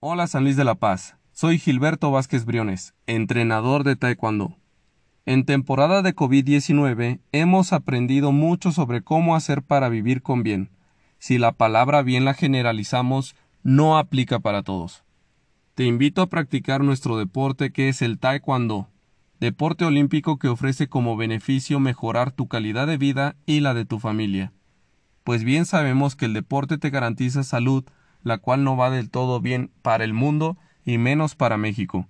Hola San Luis de la Paz, soy Gilberto Vázquez Briones, entrenador de Taekwondo. En temporada de COVID-19 hemos aprendido mucho sobre cómo hacer para vivir con bien. Si la palabra bien la generalizamos, no aplica para todos. Te invito a practicar nuestro deporte que es el Taekwondo, deporte olímpico que ofrece como beneficio mejorar tu calidad de vida y la de tu familia. Pues bien sabemos que el deporte te garantiza salud, la cual no va del todo bien para el mundo y menos para México.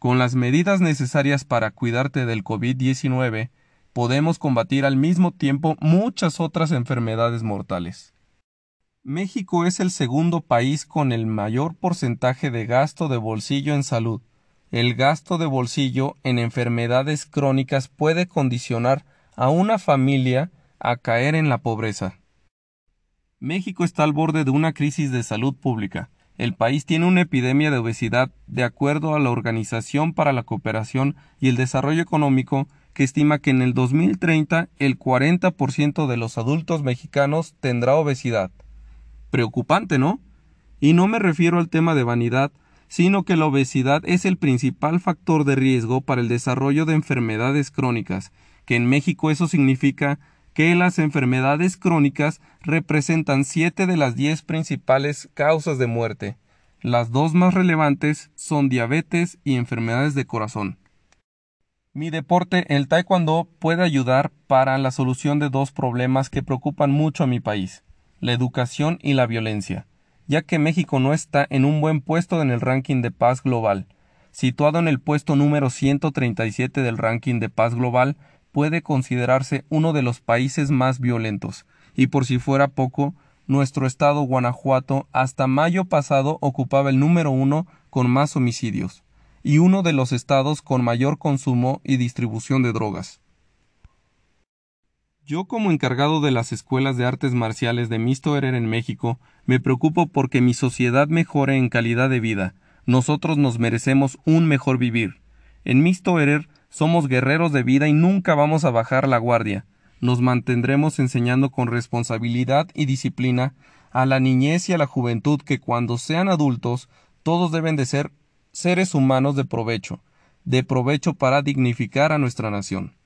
Con las medidas necesarias para cuidarte del COVID-19, podemos combatir al mismo tiempo muchas otras enfermedades mortales. México es el segundo país con el mayor porcentaje de gasto de bolsillo en salud. El gasto de bolsillo en enfermedades crónicas puede condicionar a una familia a caer en la pobreza. México está al borde de una crisis de salud pública el país tiene una epidemia de obesidad de acuerdo a la Organización para la Cooperación y el Desarrollo Económico que estima que en el 2030 el 40% de los adultos mexicanos tendrá obesidad. Preocupante, ¿no? Y no me refiero al tema de vanidad, sino que la obesidad es el principal factor de riesgo para el desarrollo de enfermedades crónicas, que en México eso significa que las enfermedades crónicas representan siete de las diez principales causas de muerte. Las dos más relevantes son diabetes y enfermedades de corazón. Mi deporte, el taekwondo, puede ayudar para la solución de dos problemas que preocupan mucho a mi país, la educación y la violencia, ya que México no está en un buen puesto en el ranking de paz global. Situado en el puesto número 137 del ranking de paz global, puede considerarse uno de los países más violentos, y por si fuera poco, nuestro estado Guanajuato hasta mayo pasado ocupaba el número uno con más homicidios, y uno de los estados con mayor consumo y distribución de drogas. Yo como encargado de las escuelas de artes marciales de Misto Erer en México, me preocupo porque mi sociedad mejore en calidad de vida. Nosotros nos merecemos un mejor vivir. En Misto Erer somos guerreros de vida y nunca vamos a bajar la guardia. Nos mantendremos enseñando con responsabilidad y disciplina a la niñez y a la juventud que cuando sean adultos todos deben de ser seres humanos de provecho, de provecho para dignificar a nuestra nación.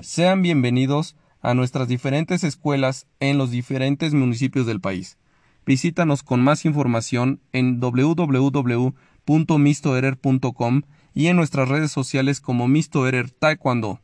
Sean bienvenidos a nuestras diferentes escuelas en los diferentes municipios del país. Visítanos con más información en www.mistoerer.com y en nuestras redes sociales como Misto Erer Taekwondo.